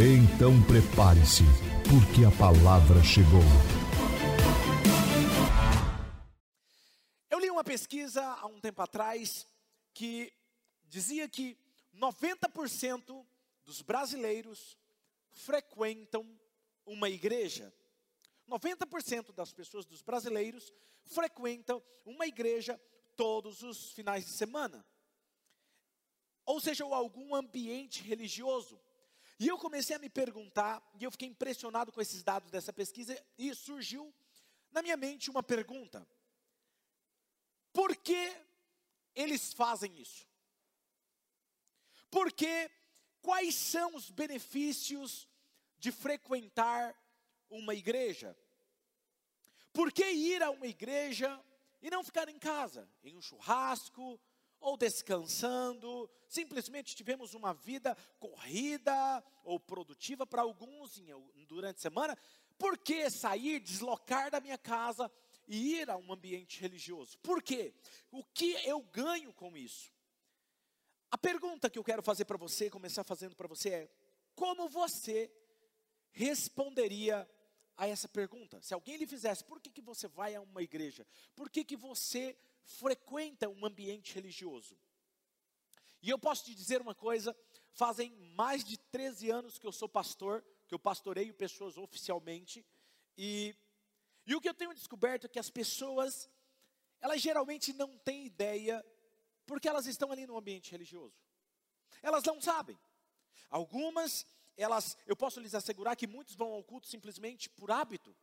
Então prepare-se, porque a palavra chegou. Eu li uma pesquisa há um tempo atrás que dizia que 90% dos brasileiros frequentam uma igreja. 90% das pessoas dos brasileiros frequentam uma igreja todos os finais de semana. Ou seja, algum ambiente religioso. E eu comecei a me perguntar, e eu fiquei impressionado com esses dados dessa pesquisa, e surgiu na minha mente uma pergunta: por que eles fazem isso? Porque quais são os benefícios de frequentar uma igreja? Por que ir a uma igreja e não ficar em casa, em um churrasco, ou descansando, simplesmente tivemos uma vida corrida ou produtiva para alguns durante a semana, por que sair, deslocar da minha casa e ir a um ambiente religioso? Por quê? O que eu ganho com isso? A pergunta que eu quero fazer para você, começar fazendo para você é: como você responderia a essa pergunta? Se alguém lhe fizesse, por que, que você vai a uma igreja? Por que, que você frequenta um ambiente religioso. E eu posso te dizer uma coisa: fazem mais de 13 anos que eu sou pastor, que eu pastoreio pessoas oficialmente, e, e o que eu tenho descoberto é que as pessoas, elas geralmente não têm ideia, porque elas estão ali no ambiente religioso. Elas não sabem. Algumas, elas, eu posso lhes assegurar que muitos vão ao culto simplesmente por hábito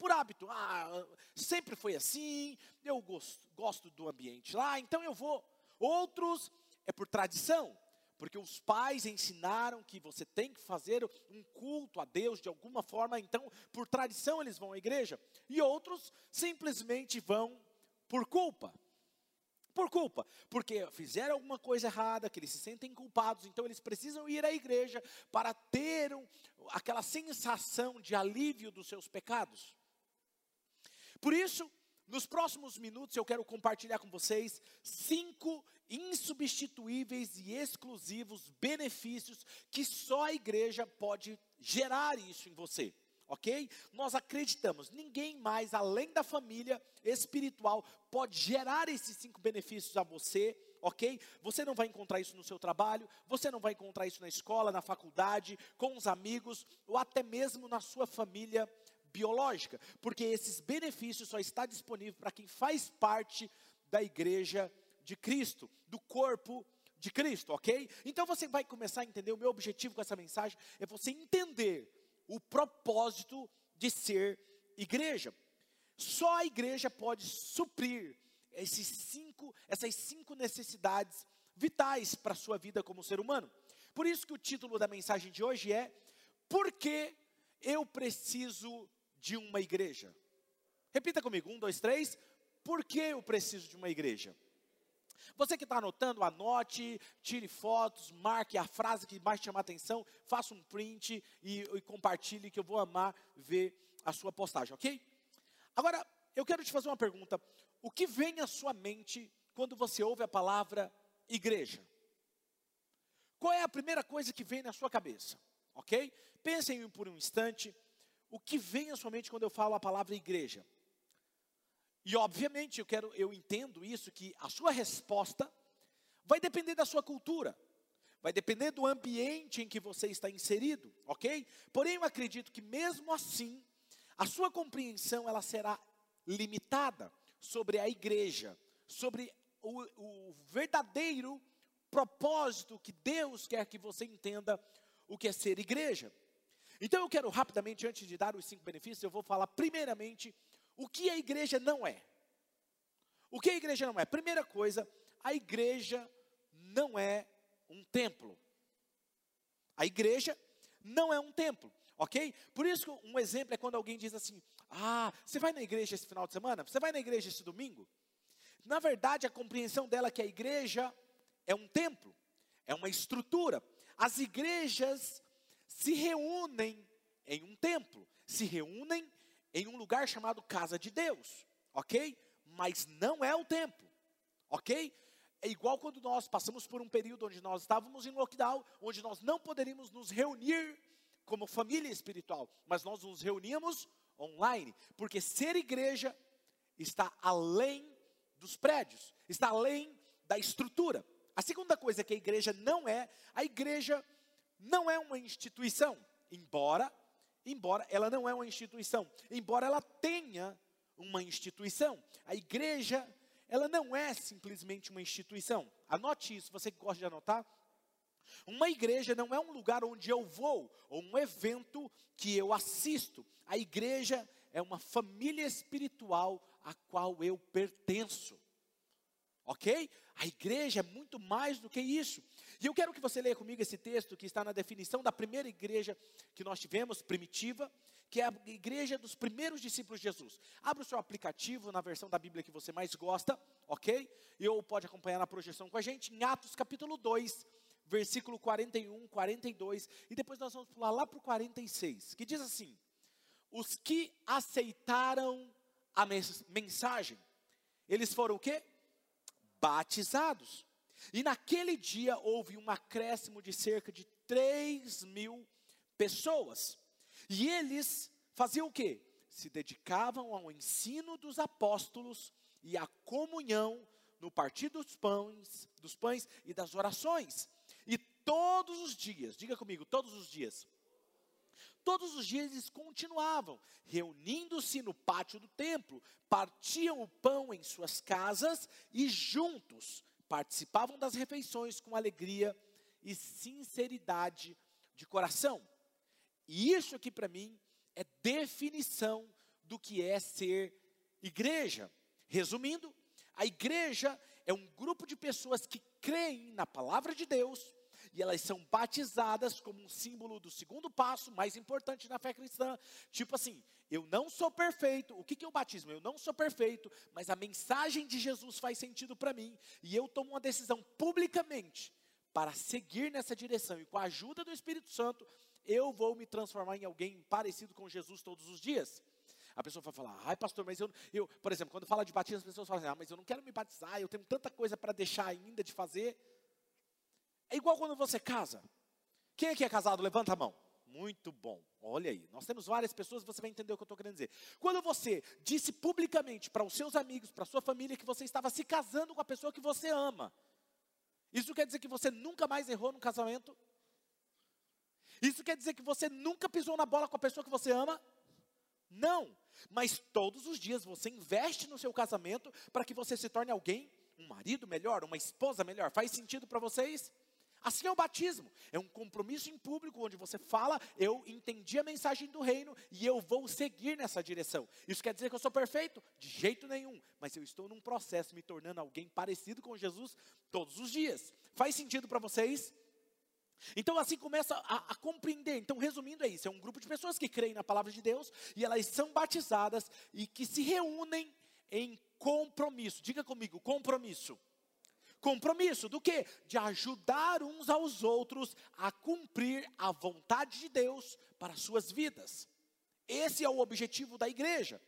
por hábito. Ah, sempre foi assim, eu gosto, gosto do ambiente lá, então eu vou. Outros é por tradição, porque os pais ensinaram que você tem que fazer um culto a Deus de alguma forma, então por tradição eles vão à igreja. E outros simplesmente vão por culpa. Por culpa, porque fizeram alguma coisa errada, que eles se sentem culpados, então eles precisam ir à igreja para ter um, aquela sensação de alívio dos seus pecados. Por isso, nos próximos minutos eu quero compartilhar com vocês cinco insubstituíveis e exclusivos benefícios que só a igreja pode gerar isso em você. Ok? Nós acreditamos, ninguém mais além da família espiritual pode gerar esses cinco benefícios a você, ok? Você não vai encontrar isso no seu trabalho, você não vai encontrar isso na escola, na faculdade, com os amigos, ou até mesmo na sua família biológica, porque esses benefícios só está disponível para quem faz parte da igreja de Cristo, do corpo de Cristo, ok? Então você vai começar a entender, o meu objetivo com essa mensagem é você entender o propósito de ser igreja. Só a igreja pode suprir esses cinco, essas cinco necessidades vitais para a sua vida como ser humano. Por isso que o título da mensagem de hoje é Por que eu preciso de uma igreja? Repita comigo: um, dois, três. Por que eu preciso de uma igreja? Você que está anotando, anote, tire fotos, marque a frase que mais chama atenção, faça um print e, e compartilhe, que eu vou amar ver a sua postagem, ok? Agora, eu quero te fazer uma pergunta: o que vem à sua mente quando você ouve a palavra igreja? Qual é a primeira coisa que vem na sua cabeça? Ok? Pensem por um instante o que vem à sua mente quando eu falo a palavra igreja? E obviamente eu quero, eu entendo isso que a sua resposta vai depender da sua cultura, vai depender do ambiente em que você está inserido, ok? Porém eu acredito que mesmo assim a sua compreensão ela será limitada sobre a igreja, sobre o, o verdadeiro propósito que Deus quer que você entenda o que é ser igreja. Então eu quero rapidamente, antes de dar os cinco benefícios, eu vou falar primeiramente o que a igreja não é. O que a igreja não é? Primeira coisa, a igreja não é um templo. A igreja não é um templo, ok? Por isso, um exemplo é quando alguém diz assim: Ah, você vai na igreja esse final de semana? Você vai na igreja esse domingo? Na verdade, a compreensão dela é que a igreja é um templo, é uma estrutura. As igrejas se reúnem em um templo, se reúnem em um lugar chamado casa de Deus, ok? Mas não é o templo, ok? É igual quando nós passamos por um período onde nós estávamos em lockdown, onde nós não poderíamos nos reunir como família espiritual, mas nós nos reuníamos online, porque ser igreja está além dos prédios, está além da estrutura. A segunda coisa que a igreja não é, a igreja não é uma instituição, embora embora ela não é uma instituição, embora ela tenha uma instituição. A igreja, ela não é simplesmente uma instituição. Anote isso, você que gosta de anotar. Uma igreja não é um lugar onde eu vou, ou um evento que eu assisto. A igreja é uma família espiritual a qual eu pertenço. Ok? A igreja é muito mais do que isso. E eu quero que você leia comigo esse texto que está na definição da primeira igreja que nós tivemos, primitiva, que é a igreja dos primeiros discípulos de Jesus. Abra o seu aplicativo na versão da Bíblia que você mais gosta, ok? E ou pode acompanhar na projeção com a gente em Atos capítulo 2, versículo 41, 42, e depois nós vamos pular lá para o 46, que diz assim: Os que aceitaram a mensagem, eles foram o quê? Batizados. E naquele dia houve um acréscimo de cerca de 3 mil pessoas. E eles faziam o quê? Se dedicavam ao ensino dos apóstolos e à comunhão no partir dos pães, dos pães e das orações. E todos os dias, diga comigo, todos os dias. Todos os dias eles continuavam, reunindo-se no pátio do templo, partiam o pão em suas casas e juntos participavam das refeições com alegria e sinceridade de coração. E isso aqui para mim é definição do que é ser igreja. Resumindo, a igreja é um grupo de pessoas que creem na palavra de Deus e elas são batizadas como um símbolo do segundo passo mais importante na fé cristã. Tipo assim, eu não sou perfeito. O que, que é o batismo? Eu não sou perfeito, mas a mensagem de Jesus faz sentido para mim. E eu tomo uma decisão publicamente para seguir nessa direção. E com a ajuda do Espírito Santo, eu vou me transformar em alguém parecido com Jesus todos os dias. A pessoa vai falar, ai pastor, mas eu, eu por exemplo, quando fala de batismo, as pessoas falam assim, ah, mas eu não quero me batizar, eu tenho tanta coisa para deixar ainda de fazer. É igual quando você casa. Quem que é casado? Levanta a mão. Muito bom. Olha aí, nós temos várias pessoas, você vai entender o que eu estou querendo dizer. Quando você disse publicamente para os seus amigos, para a sua família, que você estava se casando com a pessoa que você ama, isso quer dizer que você nunca mais errou no casamento? Isso quer dizer que você nunca pisou na bola com a pessoa que você ama? Não. Mas todos os dias você investe no seu casamento para que você se torne alguém, um marido melhor, uma esposa melhor. Faz sentido para vocês? Assim é o batismo, é um compromisso em público onde você fala, eu entendi a mensagem do reino e eu vou seguir nessa direção. Isso quer dizer que eu sou perfeito? De jeito nenhum, mas eu estou num processo me tornando alguém parecido com Jesus todos os dias. Faz sentido para vocês? Então assim começa a, a, compreender. Então, resumindo é isso: é um grupo de pessoas que creem na palavra de Deus e elas são batizadas e que se reúnem em compromisso. Diga comigo, compromisso compromisso do que? De ajudar uns aos outros a cumprir a vontade de Deus para suas vidas. Esse é o objetivo da igreja.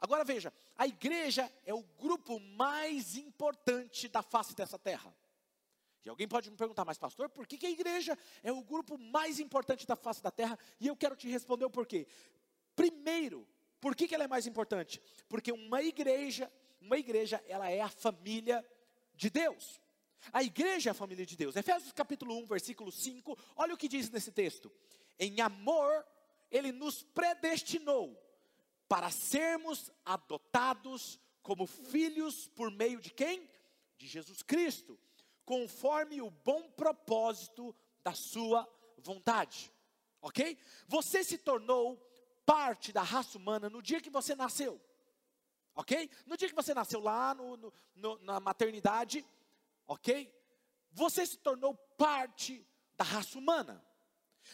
Agora veja, a igreja é o grupo mais importante da face dessa terra. E alguém pode me perguntar, mas pastor, por que, que a igreja é o grupo mais importante da face da terra? E eu quero te responder o porquê. Primeiro, por que, que ela é mais importante? Porque uma igreja, uma igreja, ela é a família de Deus. A igreja é a família de Deus. Efésios capítulo 1, versículo 5, olha o que diz nesse texto. Em amor, ele nos predestinou para sermos adotados como filhos por meio de quem? De Jesus Cristo, conforme o bom propósito da sua vontade. OK? Você se tornou parte da raça humana no dia que você nasceu. Ok? No dia que você nasceu lá no, no, no, na maternidade, ok? Você se tornou parte da raça humana.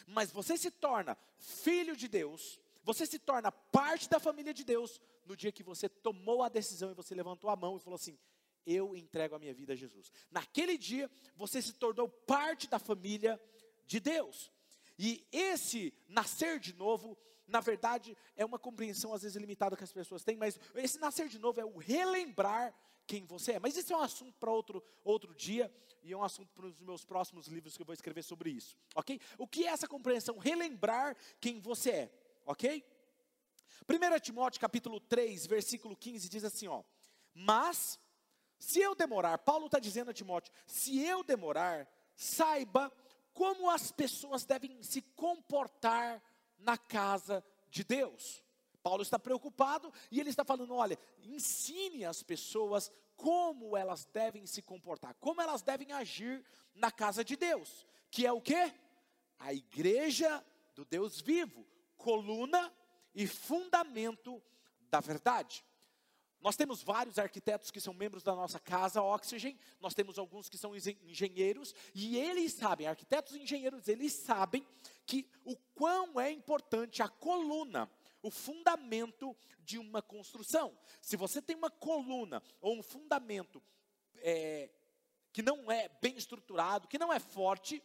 Mas você se torna filho de Deus, você se torna parte da família de Deus no dia que você tomou a decisão e você levantou a mão e falou assim: Eu entrego a minha vida a Jesus. Naquele dia, você se tornou parte da família de Deus. E esse nascer de novo, na verdade, é uma compreensão às vezes limitada que as pessoas têm, mas esse nascer de novo é o relembrar quem você é. Mas isso é um assunto para outro, outro dia, e é um assunto para os meus próximos livros que eu vou escrever sobre isso, ok? O que é essa compreensão? Relembrar quem você é, ok? 1 Timóteo capítulo 3, versículo 15 diz assim, ó, mas, se eu demorar, Paulo está dizendo a Timóteo, se eu demorar, saiba como as pessoas devem se comportar na casa de Deus. Paulo está preocupado e ele está falando: olha, ensine as pessoas como elas devem se comportar, como elas devem agir na casa de Deus, que é o que? A igreja do Deus vivo, coluna e fundamento da verdade. Nós temos vários arquitetos que são membros da nossa casa Oxygen, nós temos alguns que são engenheiros, e eles sabem, arquitetos e engenheiros, eles sabem que o quão é importante a coluna, o fundamento de uma construção. Se você tem uma coluna ou um fundamento é, que não é bem estruturado, que não é forte,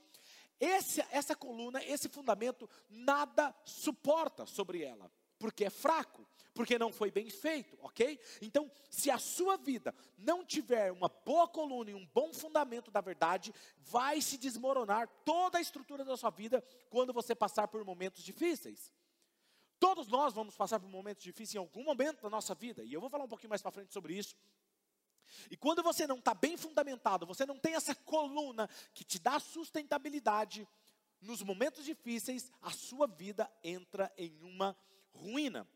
esse, essa coluna, esse fundamento, nada suporta sobre ela porque é fraco, porque não foi bem feito, ok? Então, se a sua vida não tiver uma boa coluna e um bom fundamento da verdade, vai se desmoronar toda a estrutura da sua vida quando você passar por momentos difíceis. Todos nós vamos passar por momentos difíceis em algum momento da nossa vida, e eu vou falar um pouquinho mais para frente sobre isso. E quando você não está bem fundamentado, você não tem essa coluna que te dá sustentabilidade, nos momentos difíceis, a sua vida entra em uma ruína.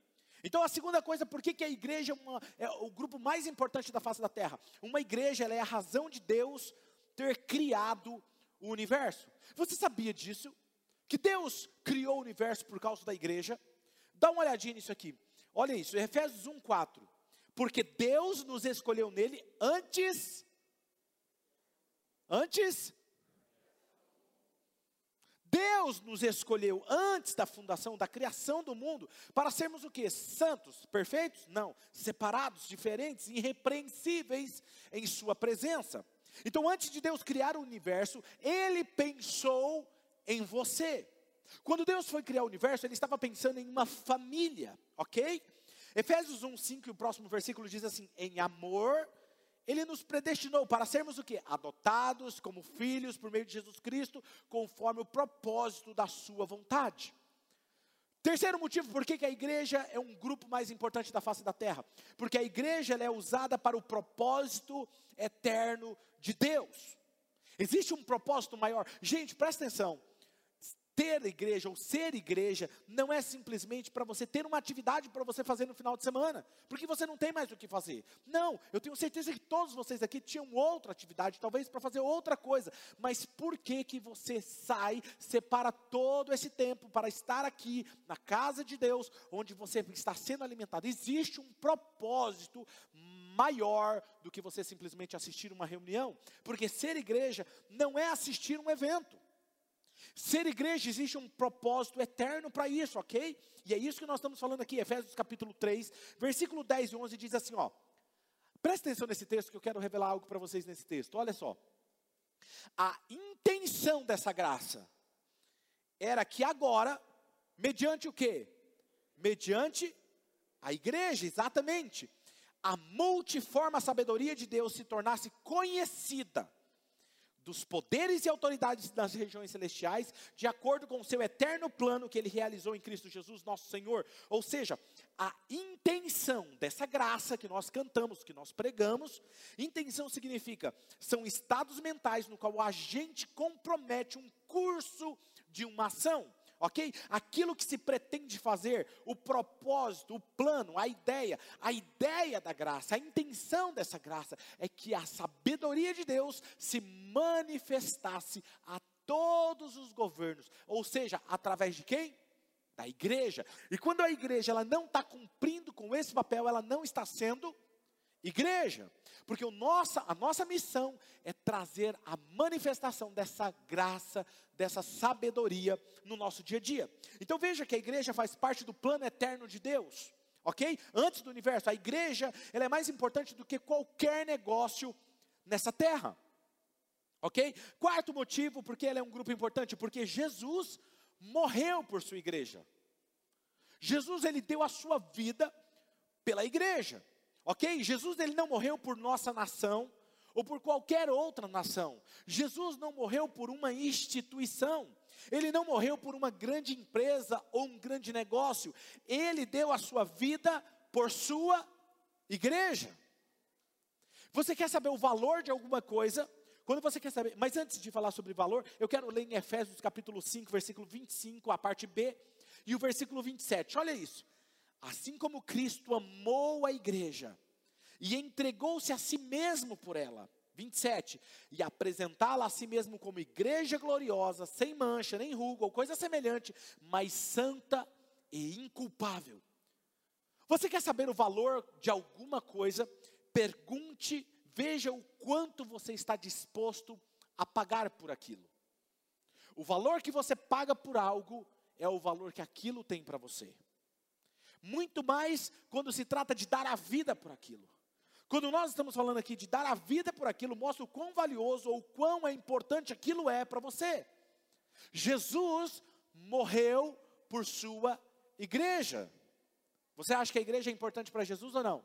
Então, a segunda coisa, por que, que a igreja é, uma, é, o grupo mais importante da face da terra? Uma igreja é a razão de Deus ter criado o universo. Você sabia disso? Que Deus criou o universo por causa da igreja? Dá uma olhadinha nisso aqui. Olha isso, Efésios 1, 4. Porque Deus nos escolheu nele antes. Antes Deus nos escolheu antes da fundação, da criação do mundo, para sermos o que? Santos, perfeitos? Não, separados, diferentes, irrepreensíveis em Sua presença. Então, antes de Deus criar o universo, Ele pensou em você. Quando Deus foi criar o universo, Ele estava pensando em uma família, ok? Efésios 1, 5, e o próximo versículo diz assim: em amor ele nos predestinou para sermos o que? Adotados como filhos por meio de Jesus Cristo, conforme o propósito da sua vontade. Terceiro motivo por que a igreja é um grupo mais importante da face da terra. Porque a igreja é usada para o propósito eterno de Deus. Existe um propósito maior. Gente, presta atenção ter igreja ou ser igreja não é simplesmente para você ter uma atividade para você fazer no final de semana, porque você não tem mais o que fazer. Não, eu tenho certeza que todos vocês aqui tinham outra atividade, talvez para fazer outra coisa, mas por que que você sai, separa todo esse tempo para estar aqui na casa de Deus, onde você está sendo alimentado? Existe um propósito maior do que você simplesmente assistir uma reunião, porque ser igreja não é assistir um evento. Ser igreja existe um propósito eterno para isso, ok? E é isso que nós estamos falando aqui, Efésios capítulo 3, versículo 10 e 11 diz assim, ó. Presta atenção nesse texto que eu quero revelar algo para vocês nesse texto. Olha só. A intenção dessa graça era que agora, mediante o quê? Mediante a igreja, exatamente. A multiforme sabedoria de Deus se tornasse conhecida dos poderes e autoridades das regiões celestiais, de acordo com o seu eterno plano que ele realizou em Cristo Jesus, nosso Senhor. Ou seja, a intenção dessa graça que nós cantamos, que nós pregamos, intenção significa são estados mentais no qual a gente compromete um curso de uma ação ok? Aquilo que se pretende fazer, o propósito, o plano, a ideia, a ideia da graça, a intenção dessa graça é que a sabedoria de Deus se manifestasse a todos os governos, ou seja, através de quem? Da igreja. E quando a igreja ela não está cumprindo com esse papel, ela não está sendo igreja. Porque nossa, a nossa missão é trazer a manifestação dessa graça, dessa sabedoria no nosso dia a dia. Então veja que a igreja faz parte do plano eterno de Deus, ok? Antes do universo, a igreja ela é mais importante do que qualquer negócio nessa terra, ok? Quarto motivo, porque ela é um grupo importante, porque Jesus morreu por sua igreja. Jesus ele deu a sua vida pela igreja. Ok? Jesus ele não morreu por nossa nação ou por qualquer outra nação. Jesus não morreu por uma instituição. Ele não morreu por uma grande empresa ou um grande negócio. Ele deu a sua vida por sua igreja. Você quer saber o valor de alguma coisa? Quando você quer saber, mas antes de falar sobre valor, eu quero ler em Efésios capítulo 5, versículo 25, a parte B, e o versículo 27. Olha isso. Assim como Cristo amou a igreja e entregou-se a si mesmo por ela. 27. E apresentá-la a si mesmo como igreja gloriosa, sem mancha, nem ruga ou coisa semelhante, mas santa e inculpável. Você quer saber o valor de alguma coisa? Pergunte, veja o quanto você está disposto a pagar por aquilo. O valor que você paga por algo é o valor que aquilo tem para você muito mais quando se trata de dar a vida por aquilo. Quando nós estamos falando aqui de dar a vida por aquilo, mostra o quão valioso ou quão é importante aquilo é para você. Jesus morreu por sua igreja. Você acha que a igreja é importante para Jesus ou não?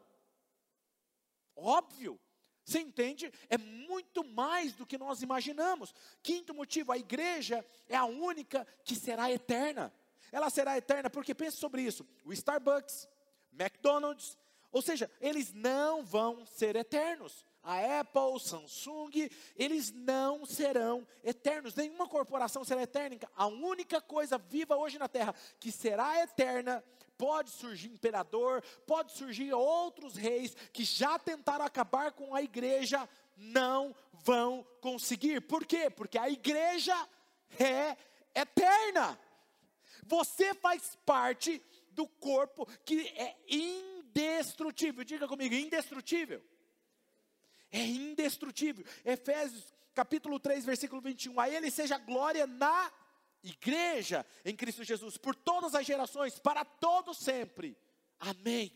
Óbvio. Você entende? É muito mais do que nós imaginamos. Quinto motivo, a igreja é a única que será eterna ela será eterna, porque pense sobre isso: o Starbucks, McDonald's, ou seja, eles não vão ser eternos. A Apple, Samsung, eles não serão eternos. Nenhuma corporação será eterna. A única coisa viva hoje na terra que será eterna pode surgir imperador, pode surgir outros reis que já tentaram acabar com a igreja, não vão conseguir. Por quê? Porque a igreja é eterna. Você faz parte do corpo que é indestrutível. Diga comigo, indestrutível. É indestrutível. Efésios capítulo 3, versículo 21. A ele seja glória na igreja em Cristo Jesus, por todas as gerações, para todo sempre. Amém.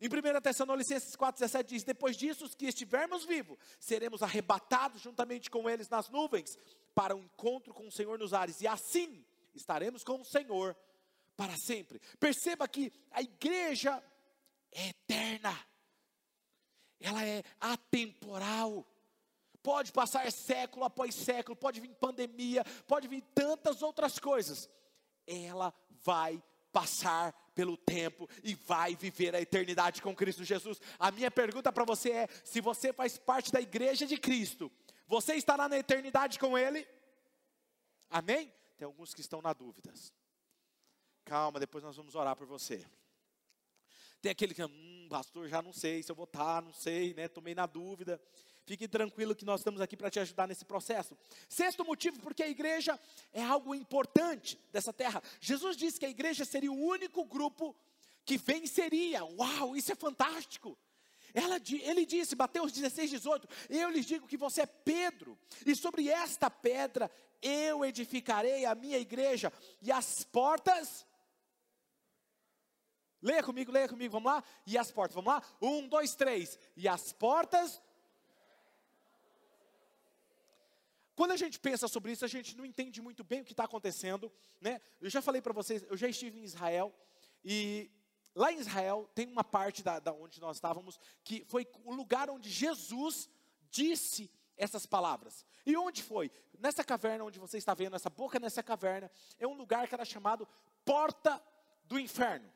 Em 1 Tessalonicenses 4,17 diz: Depois disso, os que estivermos vivos, seremos arrebatados juntamente com eles nas nuvens, para o um encontro com o Senhor nos ares, e assim estaremos com o Senhor para sempre. Perceba que a igreja é eterna, ela é atemporal. Pode passar século após século, pode vir pandemia, pode vir tantas outras coisas. Ela vai passar pelo tempo e vai viver a eternidade com Cristo Jesus. A minha pergunta para você é: se você faz parte da igreja de Cristo, você estará na eternidade com Ele? Amém? Tem alguns que estão na dúvidas. Calma, depois nós vamos orar por você. Tem aquele que, hum, pastor, já não sei se eu vou estar, não sei, né? Tomei na dúvida. Fique tranquilo que nós estamos aqui para te ajudar nesse processo. Sexto motivo, porque a igreja é algo importante dessa terra. Jesus disse que a igreja seria o único grupo que venceria. Uau, isso é fantástico. Ela, ele disse, Mateus 16, 18: Eu lhes digo que você é Pedro, e sobre esta pedra eu edificarei a minha igreja, e as portas. Leia comigo, leia comigo, vamos lá? E as portas, vamos lá? Um, dois, três. E as portas. Quando a gente pensa sobre isso, a gente não entende muito bem o que está acontecendo, né? Eu já falei para vocês, eu já estive em Israel e Lá em Israel tem uma parte da, da onde nós estávamos que foi o lugar onde Jesus disse essas palavras. E onde foi? Nessa caverna onde você está vendo, essa boca nessa caverna, é um lugar que era chamado Porta do Inferno.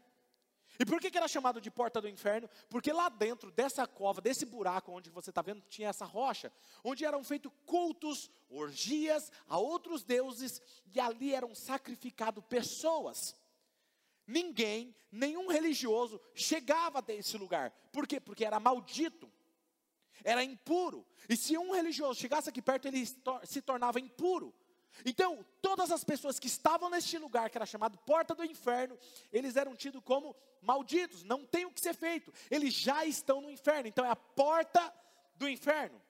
E por que, que era chamado de Porta do Inferno? Porque lá dentro dessa cova, desse buraco onde você está vendo, tinha essa rocha, onde eram feitos cultos, orgias a outros deuses, e ali eram sacrificados pessoas ninguém, nenhum religioso chegava até esse lugar. Por quê? Porque era maldito, era impuro. E se um religioso chegasse aqui perto, ele se tornava impuro. Então, todas as pessoas que estavam neste lugar, que era chamado Porta do Inferno, eles eram tidos como malditos, não tem o que ser feito, eles já estão no inferno, então é a porta do inferno.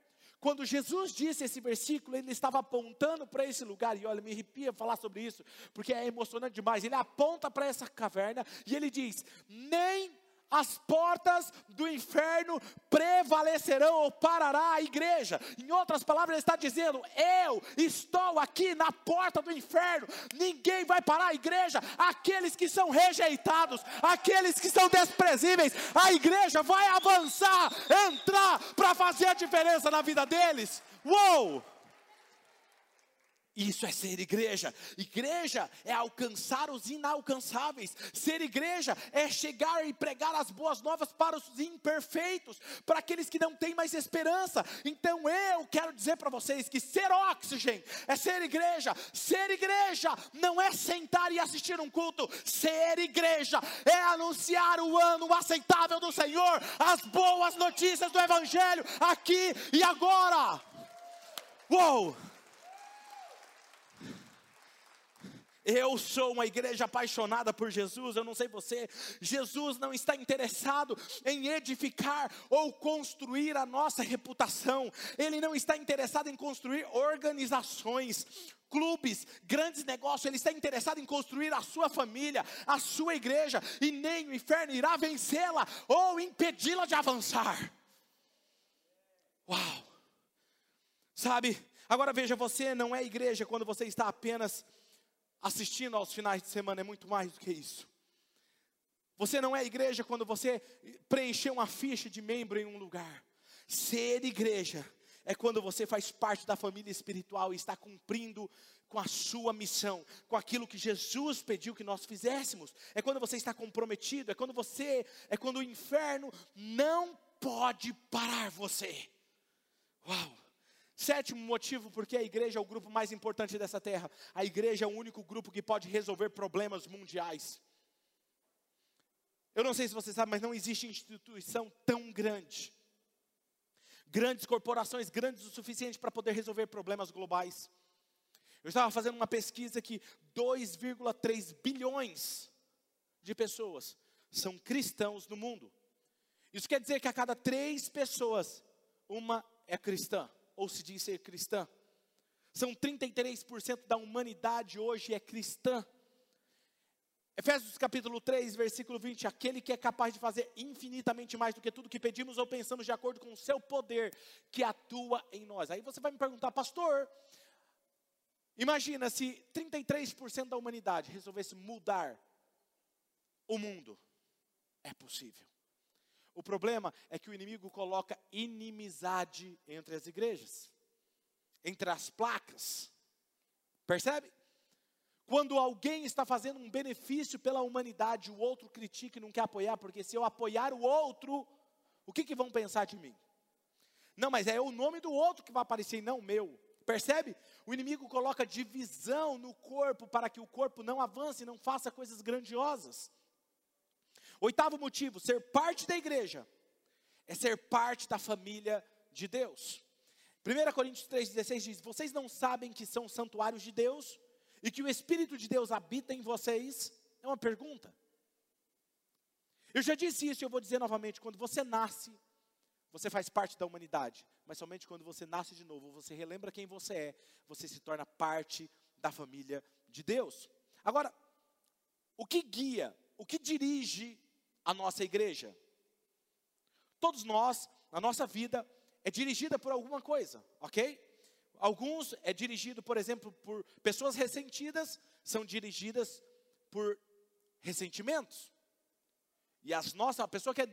Quando Jesus disse esse versículo, ele estava apontando para esse lugar, e olha, me arrepia falar sobre isso, porque é emocionante demais. Ele aponta para essa caverna e ele diz: Nem as portas do inferno prevalecerão ou parará a igreja. Em outras palavras, ele está dizendo: Eu estou aqui na porta do inferno, ninguém vai parar a igreja. Aqueles que são rejeitados, aqueles que são desprezíveis, a igreja vai avançar, entrar para fazer a diferença na vida deles. Uou! Isso é ser igreja. Igreja é alcançar os inalcançáveis. Ser igreja é chegar e pregar as boas novas para os imperfeitos, para aqueles que não têm mais esperança. Então eu quero dizer para vocês que ser oxigênio é ser igreja. Ser igreja não é sentar e assistir um culto. Ser igreja é anunciar o ano aceitável do Senhor, as boas notícias do Evangelho aqui e agora. Uou! Eu sou uma igreja apaixonada por Jesus, eu não sei você. Jesus não está interessado em edificar ou construir a nossa reputação, ele não está interessado em construir organizações, clubes, grandes negócios, ele está interessado em construir a sua família, a sua igreja, e nem o inferno irá vencê-la ou impedi-la de avançar. Uau! Sabe, agora veja, você não é igreja quando você está apenas assistindo aos finais de semana é muito mais do que isso. Você não é igreja quando você preencher uma ficha de membro em um lugar. Ser igreja é quando você faz parte da família espiritual e está cumprindo com a sua missão, com aquilo que Jesus pediu que nós fizéssemos. É quando você está comprometido, é quando você, é quando o inferno não pode parar você. Uau! Sétimo motivo porque a igreja é o grupo mais importante dessa terra. A igreja é o único grupo que pode resolver problemas mundiais. Eu não sei se você sabe, mas não existe instituição tão grande. Grandes corporações, grandes o suficiente para poder resolver problemas globais. Eu estava fazendo uma pesquisa que 2,3 bilhões de pessoas são cristãos no mundo. Isso quer dizer que a cada três pessoas, uma é cristã ou se diz ser cristã. São 33% da humanidade hoje é cristã. Efésios capítulo 3, versículo 20: Aquele que é capaz de fazer infinitamente mais do que tudo que pedimos ou pensamos, de acordo com o seu poder que atua em nós. Aí você vai me perguntar, pastor, imagina se 33% da humanidade resolvesse mudar o mundo. É possível. O problema é que o inimigo coloca inimizade entre as igrejas, entre as placas. Percebe? Quando alguém está fazendo um benefício pela humanidade, o outro critica e não quer apoiar, porque se eu apoiar o outro, o que, que vão pensar de mim? Não, mas é o nome do outro que vai aparecer e não o meu. Percebe? O inimigo coloca divisão no corpo para que o corpo não avance não faça coisas grandiosas. Oitavo motivo, ser parte da igreja é ser parte da família de Deus. 1 Coríntios 3,16 diz: Vocês não sabem que são santuários de Deus e que o Espírito de Deus habita em vocês? É uma pergunta. Eu já disse isso e eu vou dizer novamente: quando você nasce, você faz parte da humanidade, mas somente quando você nasce de novo, você relembra quem você é, você se torna parte da família de Deus. Agora, o que guia, o que dirige a nossa igreja. Todos nós, a nossa vida é dirigida por alguma coisa, ok? Alguns é dirigido, por exemplo, por pessoas ressentidas, são dirigidas por ressentimentos. E as nossas, a pessoa que é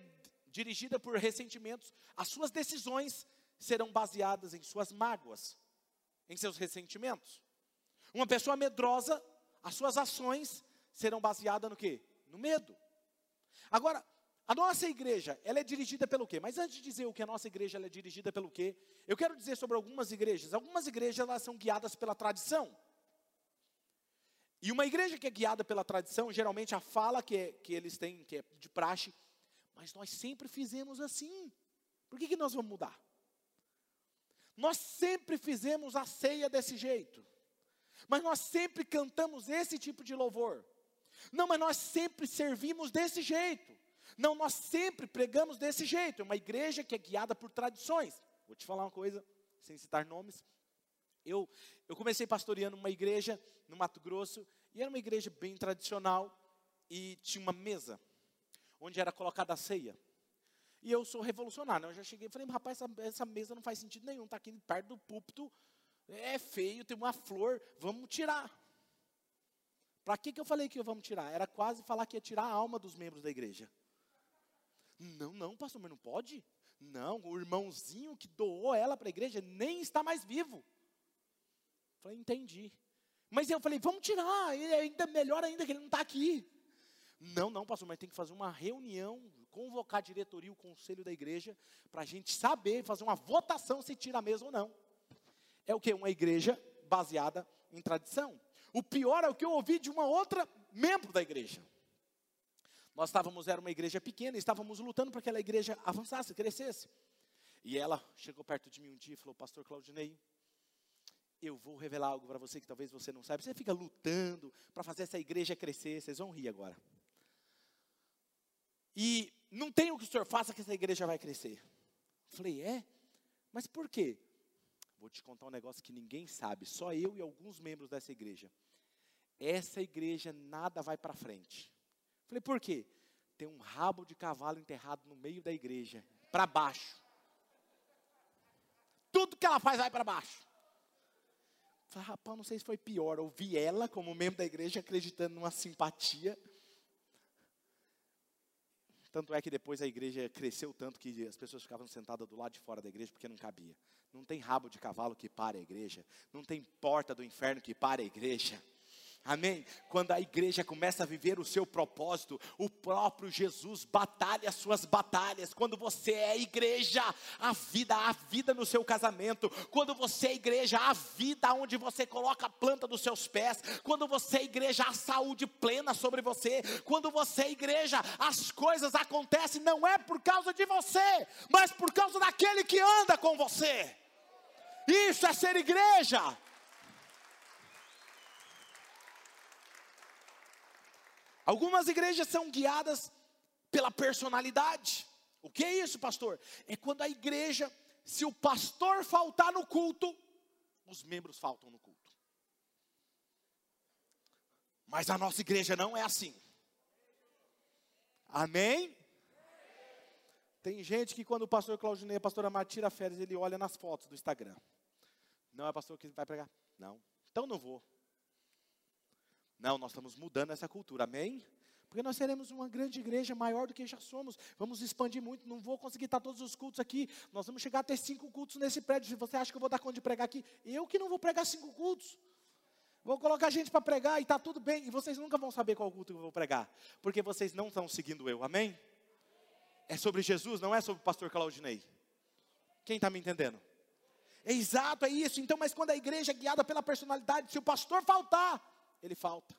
dirigida por ressentimentos, as suas decisões serão baseadas em suas mágoas, em seus ressentimentos. Uma pessoa medrosa, as suas ações serão baseadas no quê? No medo. Agora, a nossa igreja, ela é dirigida pelo quê? Mas antes de dizer o que a nossa igreja é dirigida pelo quê, eu quero dizer sobre algumas igrejas. Algumas igrejas elas são guiadas pela tradição. E uma igreja que é guiada pela tradição, geralmente a fala que, é, que eles têm, que é de praxe, mas nós sempre fizemos assim. Por que, que nós vamos mudar? Nós sempre fizemos a ceia desse jeito. Mas nós sempre cantamos esse tipo de louvor. Não, mas nós sempre servimos desse jeito. Não, nós sempre pregamos desse jeito. É uma igreja que é guiada por tradições. Vou te falar uma coisa, sem citar nomes. Eu, eu comecei pastoreando uma igreja no Mato Grosso, e era uma igreja bem tradicional, e tinha uma mesa, onde era colocada a ceia. E eu sou revolucionário, né? eu já cheguei e falei, rapaz, essa, essa mesa não faz sentido nenhum, está aqui perto do púlpito, é feio, tem uma flor, vamos tirar. Para que, que eu falei que vamos tirar? Era quase falar que ia tirar a alma dos membros da igreja. Não, não, pastor, mas não pode? Não, o irmãozinho que doou ela para a igreja nem está mais vivo. Falei, entendi. Mas eu falei, vamos tirar, é ainda melhor ainda que ele não está aqui. Não, não, pastor, mas tem que fazer uma reunião, convocar a diretoria, o conselho da igreja, para a gente saber, fazer uma votação se tira mesmo ou não. É o que? Uma igreja baseada em tradição. O pior é o que eu ouvi de uma outra membro da igreja. Nós estávamos, era uma igreja pequena, estávamos lutando para que aquela igreja avançasse, crescesse. E ela chegou perto de mim um dia e falou: Pastor Claudinei, eu vou revelar algo para você que talvez você não saiba. Você fica lutando para fazer essa igreja crescer. Vocês vão rir agora. E não tem o que o senhor faça que essa igreja vai crescer. Falei, é? Mas por quê? Vou te contar um negócio que ninguém sabe, só eu e alguns membros dessa igreja. Essa igreja nada vai para frente. Falei, por quê? Tem um rabo de cavalo enterrado no meio da igreja, para baixo. Tudo que ela faz vai para baixo. Falei, rapaz, não sei se foi pior. Ouvi ela, como membro da igreja, acreditando numa simpatia. Tanto é que depois a igreja cresceu tanto que as pessoas ficavam sentadas do lado de fora da igreja porque não cabia. Não tem rabo de cavalo que pare a igreja. Não tem porta do inferno que pare a igreja. Amém? Quando a igreja começa a viver o seu propósito, o próprio Jesus batalha as suas batalhas. Quando você é igreja, a vida, a vida no seu casamento. Quando você é igreja, a vida onde você coloca a planta dos seus pés. Quando você é igreja, a saúde plena sobre você. Quando você é igreja, as coisas acontecem não é por causa de você, mas por causa daquele que anda com você. Isso é ser igreja. Algumas igrejas são guiadas pela personalidade. O que é isso, pastor? É quando a igreja, se o pastor faltar no culto, os membros faltam no culto. Mas a nossa igreja não é assim. Amém? Tem gente que quando o pastor Claudinei, a pastora Mar tira férias, ele olha nas fotos do Instagram. Não é pastor que vai pregar? Não. Então não vou. Não, nós estamos mudando essa cultura, amém? Porque nós seremos uma grande igreja maior do que já somos. Vamos expandir muito. Não vou conseguir estar todos os cultos aqui. Nós vamos chegar a ter cinco cultos nesse prédio. Se você acha que eu vou dar conta de pregar aqui, eu que não vou pregar cinco cultos. Vou colocar gente para pregar e está tudo bem. E vocês nunca vão saber qual culto eu vou pregar. Porque vocês não estão seguindo eu, amém? É sobre Jesus, não é sobre o pastor Claudinei. Quem está me entendendo? É exato, é isso. Então, mas quando a igreja é guiada pela personalidade, se o pastor faltar, ele falta.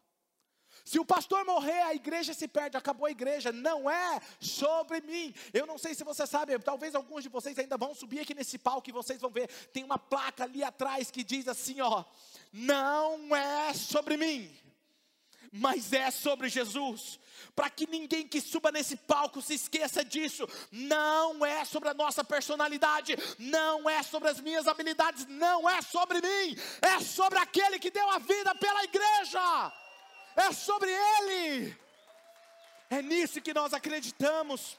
Se o pastor morrer, a igreja se perde, acabou a igreja, não é sobre mim. Eu não sei se você sabe, talvez alguns de vocês ainda vão subir aqui nesse palco e vocês vão ver, tem uma placa ali atrás que diz assim, ó: "Não é sobre mim, mas é sobre Jesus" para que ninguém que suba nesse palco se esqueça disso. Não é sobre a nossa personalidade, não é sobre as minhas habilidades, não é sobre mim, é sobre aquele que deu a vida pela igreja, é sobre Ele. É nisso que nós acreditamos.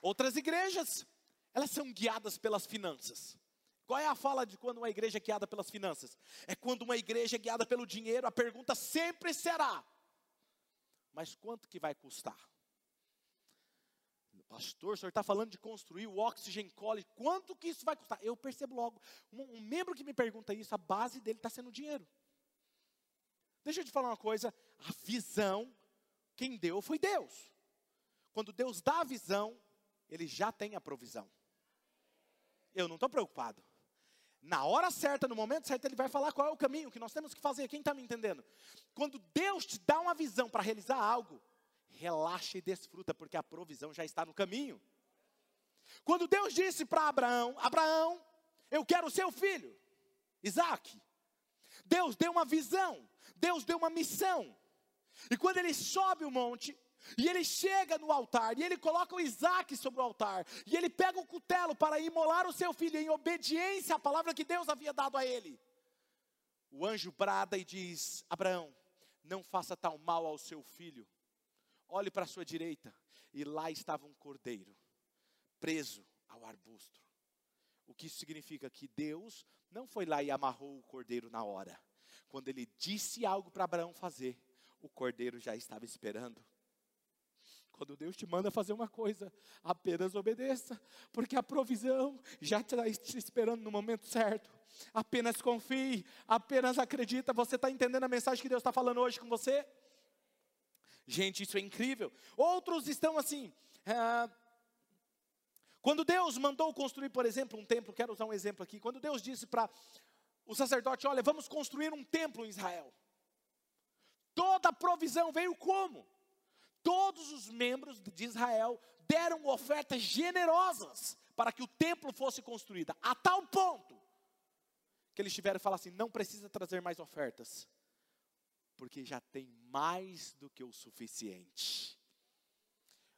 Outras igrejas, elas são guiadas pelas finanças. Qual é a fala de quando uma igreja é guiada pelas finanças? É quando uma igreja é guiada pelo dinheiro, a pergunta sempre será: mas quanto que vai custar? Pastor, o senhor está falando de construir o Oxygen College, quanto que isso vai custar? Eu percebo logo, um, um membro que me pergunta isso, a base dele está sendo dinheiro. Deixa eu te falar uma coisa, a visão, quem deu foi Deus. Quando Deus dá a visão, Ele já tem a provisão. Eu não estou preocupado. Na hora certa, no momento certo, ele vai falar qual é o caminho que nós temos que fazer. Quem está me entendendo? Quando Deus te dá uma visão para realizar algo, relaxa e desfruta, porque a provisão já está no caminho. Quando Deus disse para Abraão: Abraão, eu quero o seu filho, Isaac. Deus deu uma visão, Deus deu uma missão. E quando ele sobe o monte, e ele chega no altar, e ele coloca o Isaac sobre o altar, e ele pega o cutelo para imolar o seu filho em obediência à palavra que Deus havia dado a ele. O anjo brada e diz: Abraão, não faça tal mal ao seu filho. Olhe para a sua direita, e lá estava um cordeiro, preso ao arbusto. O que isso significa? Que Deus não foi lá e amarrou o cordeiro na hora. Quando ele disse algo para Abraão fazer, o cordeiro já estava esperando. Quando Deus te manda fazer uma coisa, apenas obedeça, porque a provisão já está te esperando no momento certo. Apenas confie, apenas acredita. Você está entendendo a mensagem que Deus está falando hoje com você? Gente, isso é incrível. Outros estão assim. É, quando Deus mandou construir, por exemplo, um templo, quero usar um exemplo aqui. Quando Deus disse para o sacerdote: Olha, vamos construir um templo em Israel. Toda a provisão veio como? Todos os membros de Israel deram ofertas generosas para que o templo fosse construído, a tal ponto que eles tiveram que falar assim: não precisa trazer mais ofertas, porque já tem mais do que o suficiente.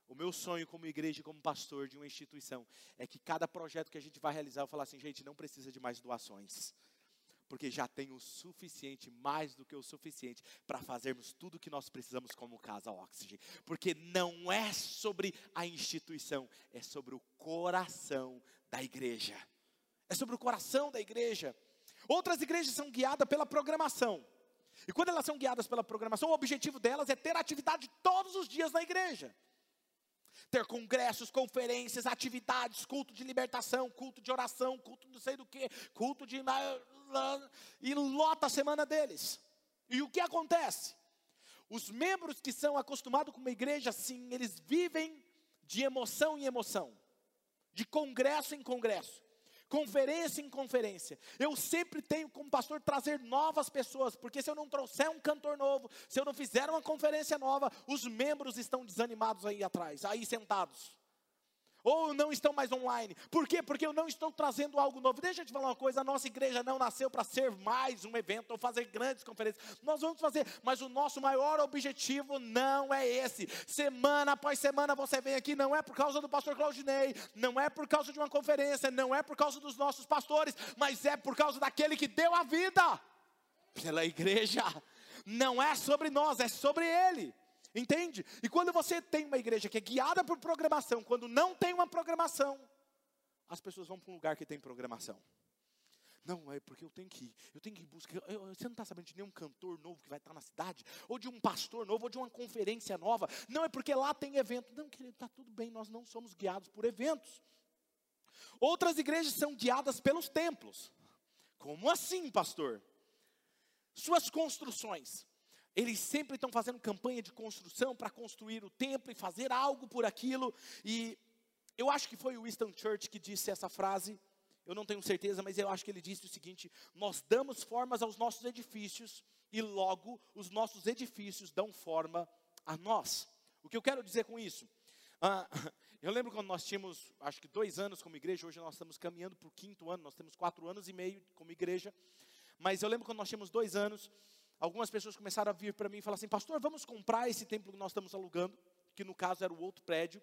O meu sonho como igreja como pastor de uma instituição é que cada projeto que a gente vai realizar, eu falar assim, gente, não precisa de mais doações. Porque já tem o suficiente, mais do que o suficiente, para fazermos tudo o que nós precisamos como casa Oxygen. Porque não é sobre a instituição, é sobre o coração da igreja. É sobre o coração da igreja. Outras igrejas são guiadas pela programação. E quando elas são guiadas pela programação, o objetivo delas é ter atividade todos os dias na igreja. Ter congressos, conferências, atividades, culto de libertação, culto de oração, culto não sei do que, culto de. E lota a semana deles. E o que acontece? Os membros que são acostumados com uma igreja assim, eles vivem de emoção em emoção, de congresso em congresso conferência em conferência. Eu sempre tenho como pastor trazer novas pessoas, porque se eu não trouxer um cantor novo, se eu não fizer uma conferência nova, os membros estão desanimados aí atrás, aí sentados ou não estão mais online. Por quê? Porque eu não estou trazendo algo novo. Deixa eu te falar uma coisa: a nossa igreja não nasceu para ser mais um evento ou fazer grandes conferências. Nós vamos fazer, mas o nosso maior objetivo não é esse. Semana após semana você vem aqui, não é por causa do pastor Claudinei, não é por causa de uma conferência, não é por causa dos nossos pastores, mas é por causa daquele que deu a vida pela igreja. Não é sobre nós, é sobre Ele. Entende? E quando você tem uma igreja que é guiada por programação, quando não tem uma programação, as pessoas vão para um lugar que tem programação. Não, é porque eu tenho que ir, eu tenho que ir buscar. Eu, você não está sabendo de nenhum cantor novo que vai estar na cidade, ou de um pastor novo, ou de uma conferência nova. Não, é porque lá tem evento. Não, querido, está tudo bem, nós não somos guiados por eventos. Outras igrejas são guiadas pelos templos. Como assim, pastor? Suas construções. Eles sempre estão fazendo campanha de construção para construir o templo e fazer algo por aquilo. E eu acho que foi o Winston Church que disse essa frase. Eu não tenho certeza, mas eu acho que ele disse o seguinte: Nós damos formas aos nossos edifícios e logo os nossos edifícios dão forma a nós. O que eu quero dizer com isso? Ah, eu lembro quando nós tínhamos, acho que dois anos como igreja, hoje nós estamos caminhando para o quinto ano, nós temos quatro anos e meio como igreja. Mas eu lembro quando nós tínhamos dois anos, algumas pessoas começaram a vir para mim e falar assim: Pastor, vamos comprar esse templo que nós estamos alugando, que no caso era o outro prédio.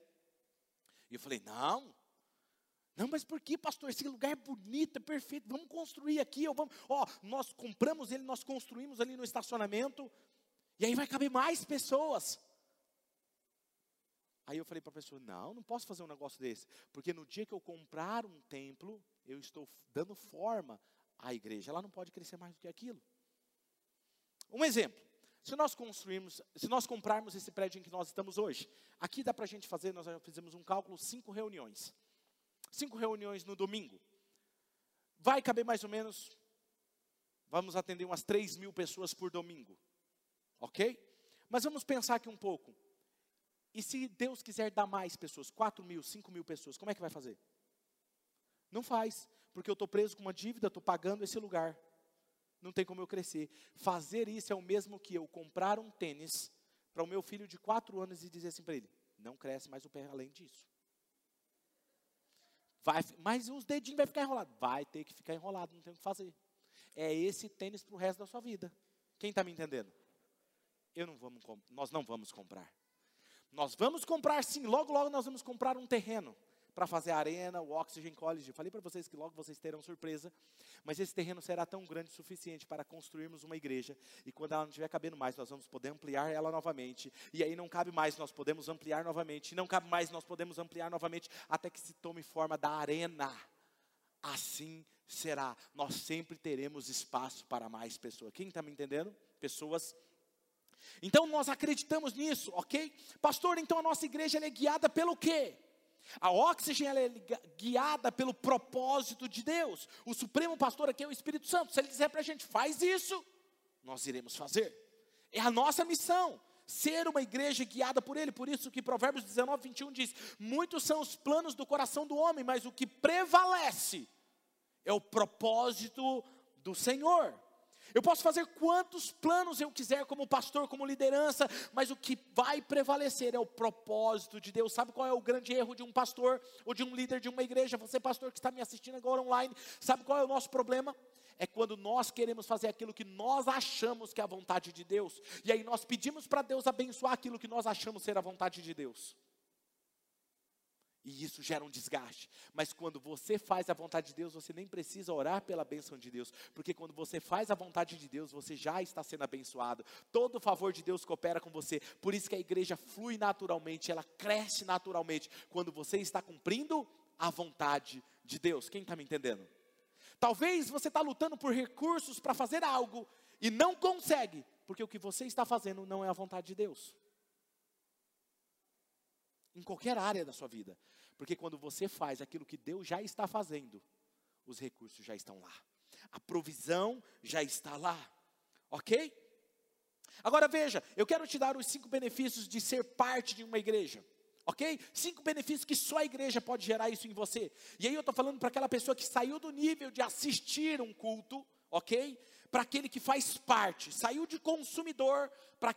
E eu falei: Não, não, mas por que, pastor? Esse lugar é bonito, é perfeito. Vamos construir aqui. Ou vamos, ó, nós compramos ele, nós construímos ali no estacionamento. E aí vai caber mais pessoas. Aí eu falei para a pessoa: não, não posso fazer um negócio desse. Porque no dia que eu comprar um templo, eu estou dando forma à igreja. Ela não pode crescer mais do que aquilo. Um exemplo. Se nós construirmos, se nós comprarmos esse prédio em que nós estamos hoje, aqui dá para a gente fazer, nós já fizemos um cálculo, cinco reuniões. Cinco reuniões no domingo. Vai caber mais ou menos, vamos atender umas 3 mil pessoas por domingo. Ok? Mas vamos pensar aqui um pouco. E se Deus quiser dar mais pessoas, 4 mil, 5 mil pessoas, como é que vai fazer? Não faz, porque eu estou preso com uma dívida, estou pagando esse lugar não tem como eu crescer. Fazer isso é o mesmo que eu comprar um tênis para o meu filho de quatro anos e dizer assim para ele: não cresce mais o pé além disso. Vai, mas os dedinhos vai ficar enrolado. Vai ter que ficar enrolado, não tem o que fazer. é esse tênis para o resto da sua vida. Quem está me entendendo? Eu não vamos, nós não vamos comprar. Nós vamos comprar sim, logo, logo nós vamos comprar um terreno para fazer a arena, o Oxygen College. Falei para vocês que logo vocês terão surpresa, mas esse terreno será tão grande o suficiente para construirmos uma igreja, e quando ela não estiver cabendo mais, nós vamos poder ampliar ela novamente, e aí não cabe mais, nós podemos ampliar novamente, e não cabe mais, nós podemos ampliar novamente, até que se tome forma da arena. Assim será, nós sempre teremos espaço para mais pessoas. Quem está me entendendo? Pessoas então nós acreditamos nisso, ok? Pastor, então a nossa igreja é guiada pelo quê? A Oxygen é guiada pelo propósito de Deus. O Supremo Pastor aqui é o Espírito Santo. Se ele disser para a gente, faz isso, nós iremos fazer. É a nossa missão. Ser uma igreja guiada por Ele, por isso que Provérbios 19, 21 diz: Muitos são os planos do coração do homem, mas o que prevalece é o propósito do Senhor. Eu posso fazer quantos planos eu quiser como pastor, como liderança, mas o que vai prevalecer é o propósito de Deus. Sabe qual é o grande erro de um pastor ou de um líder de uma igreja? Você, pastor que está me assistindo agora online, sabe qual é o nosso problema? É quando nós queremos fazer aquilo que nós achamos que é a vontade de Deus, e aí nós pedimos para Deus abençoar aquilo que nós achamos ser a vontade de Deus. E isso gera um desgaste. Mas quando você faz a vontade de Deus, você nem precisa orar pela bênção de Deus. Porque quando você faz a vontade de Deus, você já está sendo abençoado. Todo o favor de Deus coopera com você. Por isso que a igreja flui naturalmente, ela cresce naturalmente. Quando você está cumprindo a vontade de Deus. Quem está me entendendo? Talvez você está lutando por recursos para fazer algo e não consegue, porque o que você está fazendo não é a vontade de Deus. Em qualquer área da sua vida. Porque quando você faz aquilo que Deus já está fazendo, os recursos já estão lá. A provisão já está lá. Ok? Agora veja, eu quero te dar os cinco benefícios de ser parte de uma igreja. Ok? Cinco benefícios que só a igreja pode gerar isso em você. E aí eu estou falando para aquela pessoa que saiu do nível de assistir um culto, ok? Para aquele que faz parte, saiu de consumidor para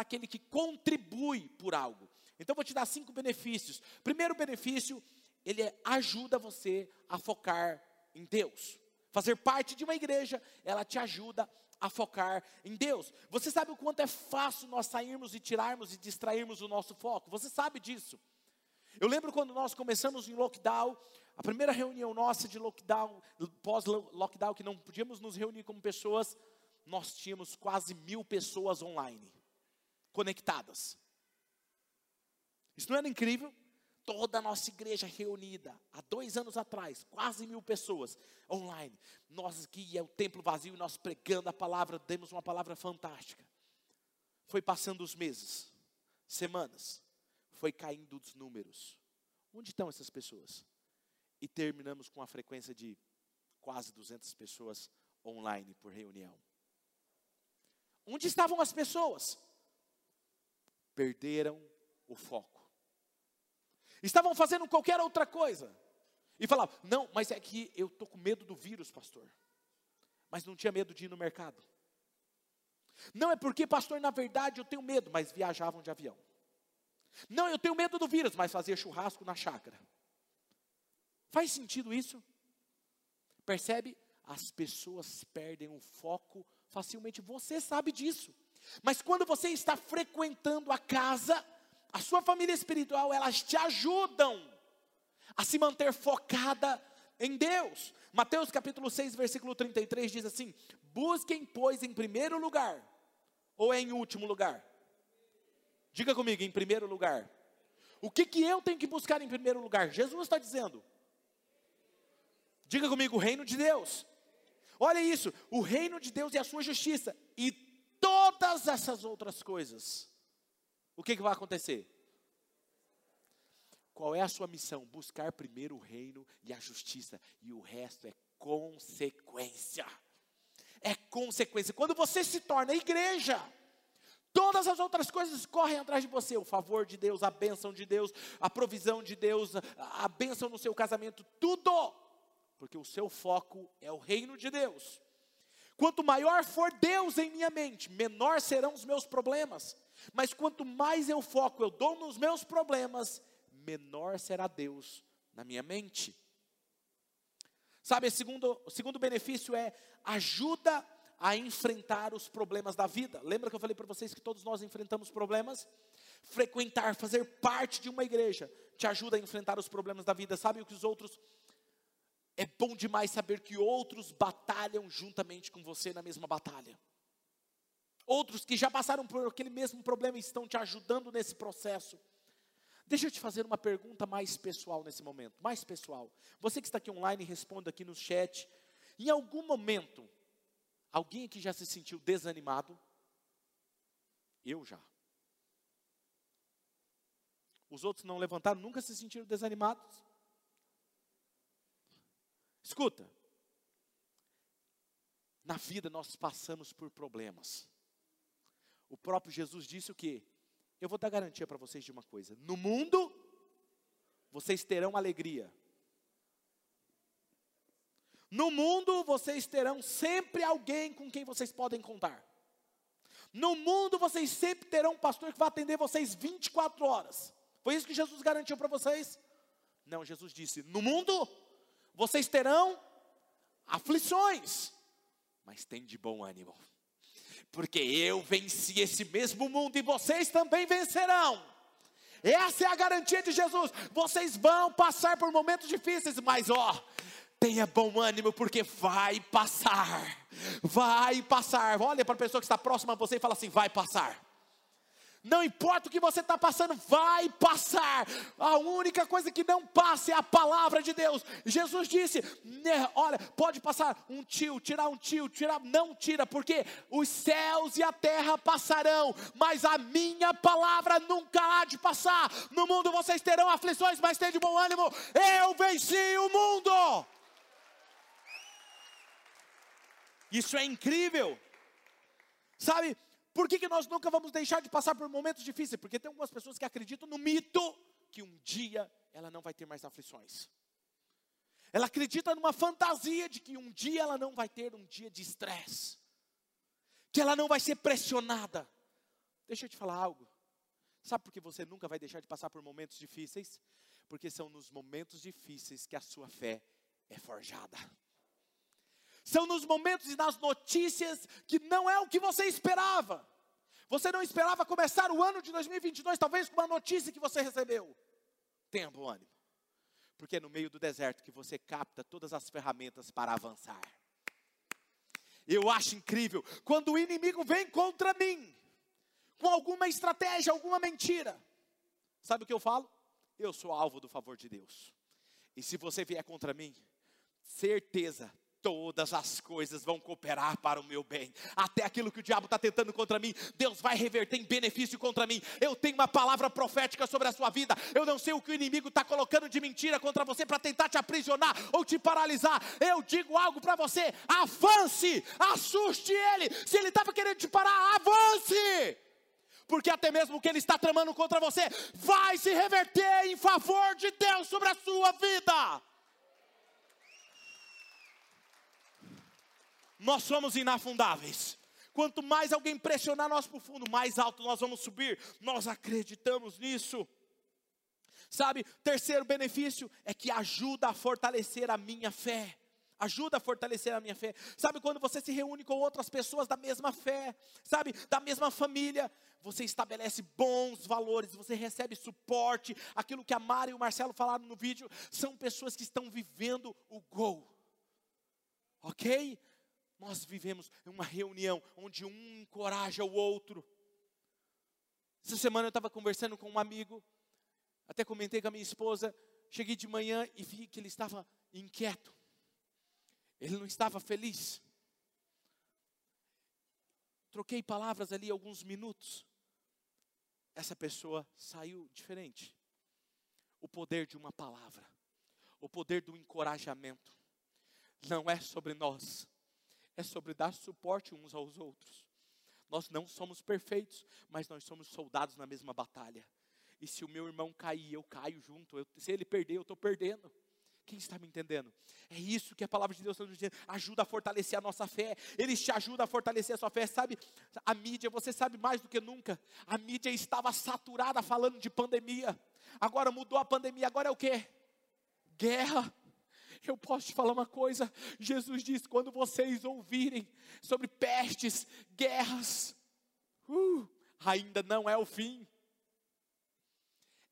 aquele que contribui por algo. Então vou te dar cinco benefícios. Primeiro benefício, ele ajuda você a focar em Deus. Fazer parte de uma igreja, ela te ajuda a focar em Deus. Você sabe o quanto é fácil nós sairmos e tirarmos e distrairmos o nosso foco? Você sabe disso. Eu lembro quando nós começamos em lockdown, a primeira reunião nossa de lockdown, pós-lockdown, que não podíamos nos reunir como pessoas, nós tínhamos quase mil pessoas online, conectadas. Isso não era incrível? Toda a nossa igreja reunida, há dois anos atrás, quase mil pessoas online. Nós aqui é o templo vazio e nós pregando a palavra, demos uma palavra fantástica. Foi passando os meses, semanas, foi caindo os números. Onde estão essas pessoas? E terminamos com a frequência de quase 200 pessoas online por reunião. Onde estavam as pessoas? Perderam o foco. Estavam fazendo qualquer outra coisa. E falavam, não, mas é que eu estou com medo do vírus, pastor. Mas não tinha medo de ir no mercado. Não é porque, pastor, na verdade eu tenho medo, mas viajavam de avião. Não, eu tenho medo do vírus, mas fazia churrasco na chácara. Faz sentido isso? Percebe? As pessoas perdem o foco facilmente. Você sabe disso. Mas quando você está frequentando a casa, a sua família espiritual, elas te ajudam a se manter focada em Deus. Mateus capítulo 6, versículo 33 diz assim: Busquem, pois, em primeiro lugar, ou é em último lugar? Diga comigo, em primeiro lugar. O que, que eu tenho que buscar em primeiro lugar? Jesus está dizendo. Diga comigo, o reino de Deus. Olha isso, o reino de Deus e a sua justiça, e todas essas outras coisas o que, que vai acontecer? Qual é a sua missão? Buscar primeiro o reino e a justiça, e o resto é consequência. É consequência. Quando você se torna igreja, todas as outras coisas correm atrás de você: o favor de Deus, a bênção de Deus, a provisão de Deus, a bênção no seu casamento, tudo, porque o seu foco é o reino de Deus. Quanto maior for Deus em minha mente, menor serão os meus problemas. Mas quanto mais eu foco, eu dou nos meus problemas, menor será Deus na minha mente. Sabe, o segundo, o segundo benefício é ajuda a enfrentar os problemas da vida. Lembra que eu falei para vocês que todos nós enfrentamos problemas? Frequentar, fazer parte de uma igreja, te ajuda a enfrentar os problemas da vida. Sabe o que os outros. É bom demais saber que outros batalham juntamente com você na mesma batalha. Outros que já passaram por aquele mesmo problema estão te ajudando nesse processo. Deixa eu te fazer uma pergunta mais pessoal nesse momento, mais pessoal. Você que está aqui online, responda aqui no chat. Em algum momento, alguém aqui já se sentiu desanimado? Eu já. Os outros não levantaram, nunca se sentiram desanimados? Escuta. Na vida nós passamos por problemas. O próprio Jesus disse o que? Eu vou dar garantia para vocês de uma coisa: no mundo, vocês terão alegria. No mundo, vocês terão sempre alguém com quem vocês podem contar. No mundo, vocês sempre terão um pastor que vai atender vocês 24 horas. Foi isso que Jesus garantiu para vocês? Não, Jesus disse: No mundo, vocês terão aflições, mas tem de bom ânimo porque eu venci esse mesmo mundo e vocês também vencerão. Essa é a garantia de Jesus. Vocês vão passar por momentos difíceis, mas ó, tenha bom ânimo, porque vai passar. Vai passar. Olha para a pessoa que está próxima a você e fala assim: vai passar. Não importa o que você está passando, vai passar. A única coisa que não passa é a palavra de Deus. Jesus disse: né, Olha, pode passar um tio, tirar um tio, tirar, não tira, porque os céus e a terra passarão, mas a minha palavra nunca há de passar. No mundo vocês terão aflições, mas tenham de bom ânimo. Eu venci o mundo. Isso é incrível. Sabe, por que, que nós nunca vamos deixar de passar por momentos difíceis? Porque tem algumas pessoas que acreditam no mito que um dia ela não vai ter mais aflições. Ela acredita numa fantasia de que um dia ela não vai ter um dia de estresse, que ela não vai ser pressionada. Deixa eu te falar algo. Sabe por que você nunca vai deixar de passar por momentos difíceis? Porque são nos momentos difíceis que a sua fé é forjada. São nos momentos e nas notícias que não é o que você esperava. Você não esperava começar o ano de 2022, talvez com uma notícia que você recebeu. Tenha bom ânimo. Porque é no meio do deserto que você capta todas as ferramentas para avançar. Eu acho incrível quando o inimigo vem contra mim, com alguma estratégia, alguma mentira. Sabe o que eu falo? Eu sou alvo do favor de Deus. E se você vier contra mim, certeza, todas as coisas vão cooperar para o meu bem. Até aquilo que o diabo está tentando contra mim, Deus vai reverter em benefício contra mim. Eu tenho uma palavra profética sobre a sua vida. Eu não sei o que o inimigo está colocando de mentira contra você para tentar te aprisionar ou te paralisar. Eu digo algo para você: avance, assuste ele. Se ele estava querendo te parar, avance porque até mesmo o que ele está tramando contra você vai se reverter em favor de Deus sobre a sua vida. Nós somos inafundáveis. Quanto mais alguém pressionar nós para o fundo, mais alto nós vamos subir. Nós acreditamos nisso. Sabe, terceiro benefício é que ajuda a fortalecer a minha fé. Ajuda a fortalecer a minha fé. Sabe quando você se reúne com outras pessoas da mesma fé, sabe, da mesma família, você estabelece bons valores, você recebe suporte. Aquilo que a Mara e o Marcelo falaram no vídeo, são pessoas que estão vivendo o gol. Ok? Nós vivemos uma reunião onde um encoraja o outro. Essa semana eu estava conversando com um amigo, até comentei com a minha esposa. Cheguei de manhã e vi que ele estava inquieto, ele não estava feliz. Troquei palavras ali alguns minutos. Essa pessoa saiu diferente. O poder de uma palavra, o poder do encorajamento, não é sobre nós, é sobre dar suporte uns aos outros. Nós não somos perfeitos, mas nós somos soldados na mesma batalha. E se o meu irmão cair, eu caio junto. Eu, se ele perder, eu estou perdendo. Quem está me entendendo? É isso que a palavra de Deus está nos dizendo. Ajuda a fortalecer a nossa fé. Eles te ajudam a fortalecer a sua fé. Sabe, a mídia, você sabe mais do que nunca. A mídia estava saturada falando de pandemia. Agora mudou a pandemia. Agora é o que? Guerra Eu posso te falar uma coisa: Jesus disse: quando vocês ouvirem sobre pestes, guerras, uh, ainda não é o fim.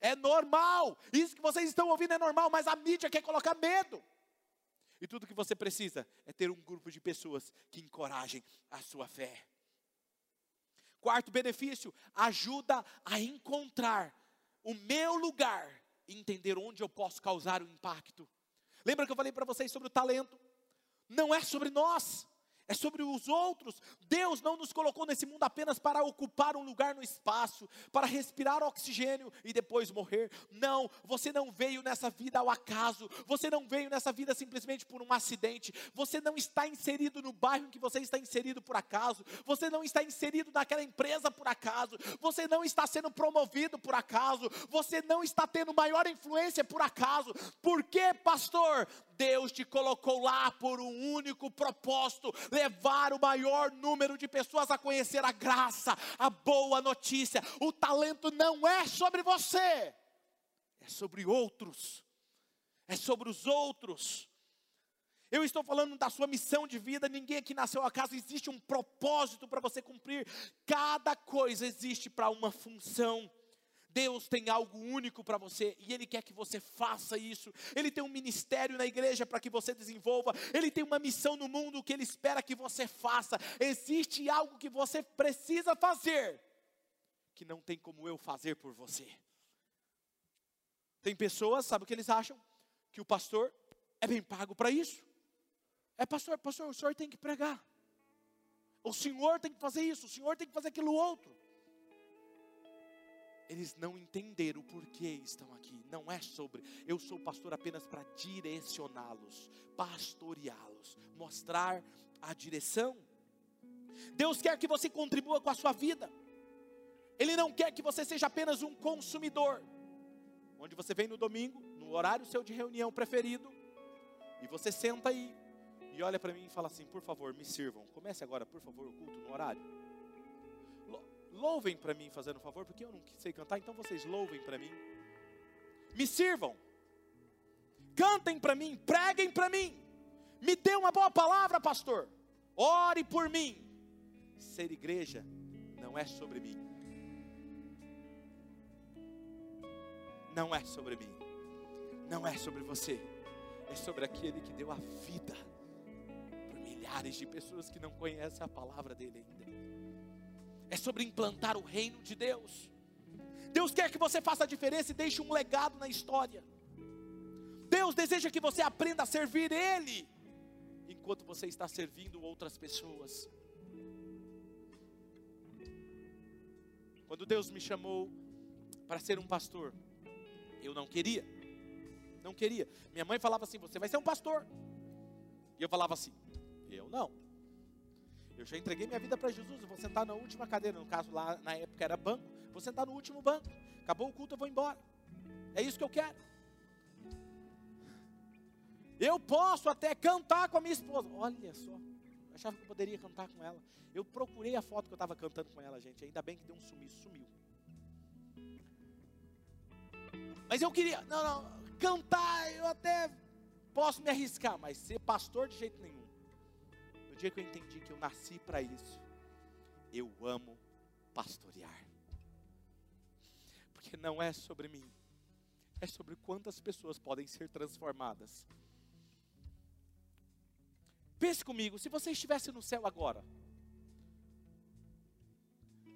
É normal, isso que vocês estão ouvindo é normal, mas a mídia quer colocar medo. E tudo que você precisa é ter um grupo de pessoas que encorajem a sua fé. Quarto benefício, ajuda a encontrar o meu lugar entender onde eu posso causar o impacto. Lembra que eu falei para vocês sobre o talento? Não é sobre nós, é sobre os outros. Deus não nos colocou nesse mundo apenas para ocupar um lugar no espaço, para respirar oxigênio e depois morrer. Não, você não veio nessa vida ao acaso, você não veio nessa vida simplesmente por um acidente, você não está inserido no bairro em que você está inserido por acaso, você não está inserido naquela empresa por acaso, você não está sendo promovido por acaso, você não está tendo maior influência por acaso. Por quê, pastor? Deus te colocou lá por um único propósito: levar o maior número de pessoas a conhecer a graça, a boa notícia. O talento não é sobre você, é sobre outros, é sobre os outros. Eu estou falando da sua missão de vida, ninguém aqui nasceu a casa, existe um propósito para você cumprir. Cada coisa existe para uma função. Deus tem algo único para você e Ele quer que você faça isso. Ele tem um ministério na igreja para que você desenvolva. Ele tem uma missão no mundo que Ele espera que você faça. Existe algo que você precisa fazer que não tem como eu fazer por você. Tem pessoas, sabe o que eles acham? Que o pastor é bem pago para isso. É pastor, pastor, o senhor tem que pregar. O senhor tem que fazer isso, o senhor tem que fazer aquilo outro eles não entenderam o porquê estão aqui. Não é sobre, eu sou pastor apenas para direcioná-los, pastoreá-los, mostrar a direção. Deus quer que você contribua com a sua vida. Ele não quer que você seja apenas um consumidor. Onde você vem no domingo, no horário seu de reunião preferido, e você senta aí e olha para mim e fala assim: "Por favor, me sirvam. Comece agora, por favor, o culto no horário." Louvem para mim, fazendo um favor, porque eu não sei cantar, então vocês louvem para mim. Me sirvam. Cantem para mim, preguem para mim. Me dê uma boa palavra, pastor. Ore por mim. Ser igreja não é sobre mim. Não é sobre mim. Não é sobre você. É sobre aquele que deu a vida milhares de pessoas que não conhecem a palavra dele ainda é sobre implantar o reino de Deus. Deus quer que você faça a diferença e deixe um legado na história. Deus deseja que você aprenda a servir Ele, enquanto você está servindo outras pessoas. Quando Deus me chamou para ser um pastor, eu não queria, não queria. Minha mãe falava assim: Você vai ser um pastor. E eu falava assim: Eu não. Eu já entreguei minha vida para Jesus, eu vou sentar na última cadeira, no caso lá na época era banco, vou sentar no último banco. Acabou o culto, eu vou embora. É isso que eu quero. Eu posso até cantar com a minha esposa. Olha só, eu achava que eu poderia cantar com ela. Eu procurei a foto que eu estava cantando com ela, gente. Ainda bem que deu um sumiço, sumiu. Mas eu queria, não, não, cantar eu até posso me arriscar, mas ser pastor de jeito nenhum dia que eu entendi que eu nasci para isso, eu amo pastorear. Porque não é sobre mim, é sobre quantas pessoas podem ser transformadas. Pense comigo, se você estivesse no céu agora,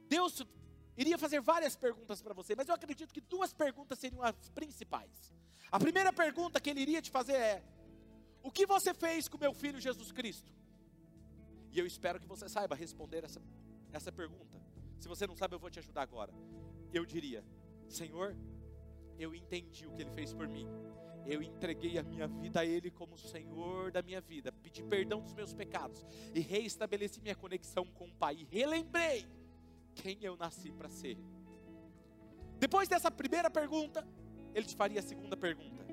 Deus iria fazer várias perguntas para você, mas eu acredito que duas perguntas seriam as principais. A primeira pergunta que ele iria te fazer é: O que você fez com meu filho Jesus Cristo? E eu espero que você saiba responder essa, essa pergunta. Se você não sabe, eu vou te ajudar agora. Eu diria: Senhor, eu entendi o que Ele fez por mim. Eu entreguei a minha vida a Ele como Senhor da minha vida. Pedi perdão dos meus pecados. E reestabeleci minha conexão com o Pai. E relembrei quem eu nasci para ser. Depois dessa primeira pergunta, Ele te faria a segunda pergunta.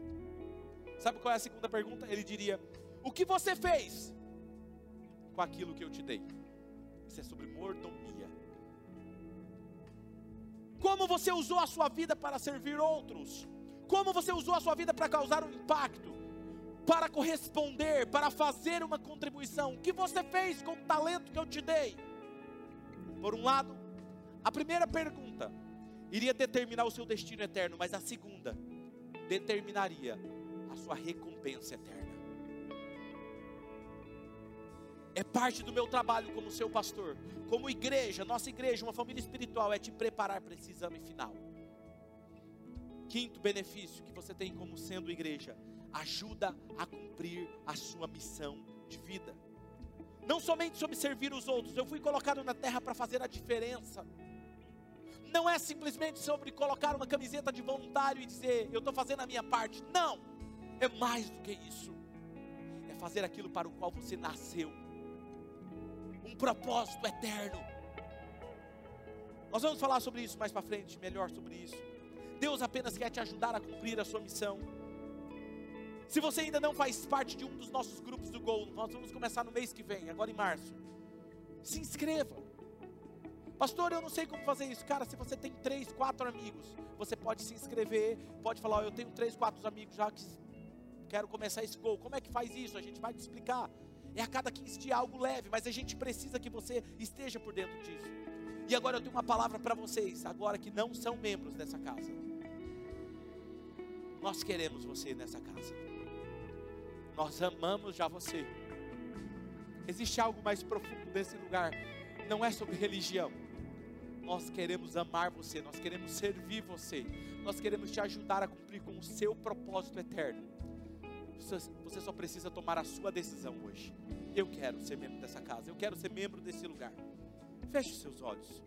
Sabe qual é a segunda pergunta? Ele diria: O que você fez com aquilo que eu te dei. Isso é sobre mordomia. Como você usou a sua vida para servir outros? Como você usou a sua vida para causar um impacto? para corresponder, para fazer uma contribuição. O que você fez com o talento que eu te dei? Por um lado, a primeira pergunta iria determinar o seu destino eterno, mas a segunda determinaria a sua recompensa eterna. É parte do meu trabalho como seu pastor, como igreja, nossa igreja, uma família espiritual, é te preparar para esse exame final. Quinto benefício que você tem como sendo igreja, ajuda a cumprir a sua missão de vida. Não somente sobre servir os outros, eu fui colocado na terra para fazer a diferença. Não é simplesmente sobre colocar uma camiseta de voluntário e dizer, eu estou fazendo a minha parte. Não, é mais do que isso. É fazer aquilo para o qual você nasceu um propósito eterno. Nós vamos falar sobre isso mais para frente, melhor sobre isso. Deus apenas quer te ajudar a cumprir a sua missão. Se você ainda não faz parte de um dos nossos grupos do Gol, nós vamos começar no mês que vem, agora em março. Se inscreva. Pastor, eu não sei como fazer isso. Cara, se você tem três, quatro amigos, você pode se inscrever, pode falar, oh, eu tenho três, quatro amigos já que quero começar esse gol. Como é que faz isso? A gente vai te explicar. É a cada 15 dias algo leve, mas a gente precisa que você esteja por dentro disso. E agora eu tenho uma palavra para vocês, agora que não são membros dessa casa. Nós queremos você nessa casa. Nós amamos já você. Existe algo mais profundo nesse lugar. Não é sobre religião. Nós queremos amar você, nós queremos servir você, nós queremos te ajudar a cumprir com o seu propósito eterno. Você só precisa tomar a sua decisão hoje. Eu quero ser membro dessa casa, eu quero ser membro desse lugar. Feche seus olhos.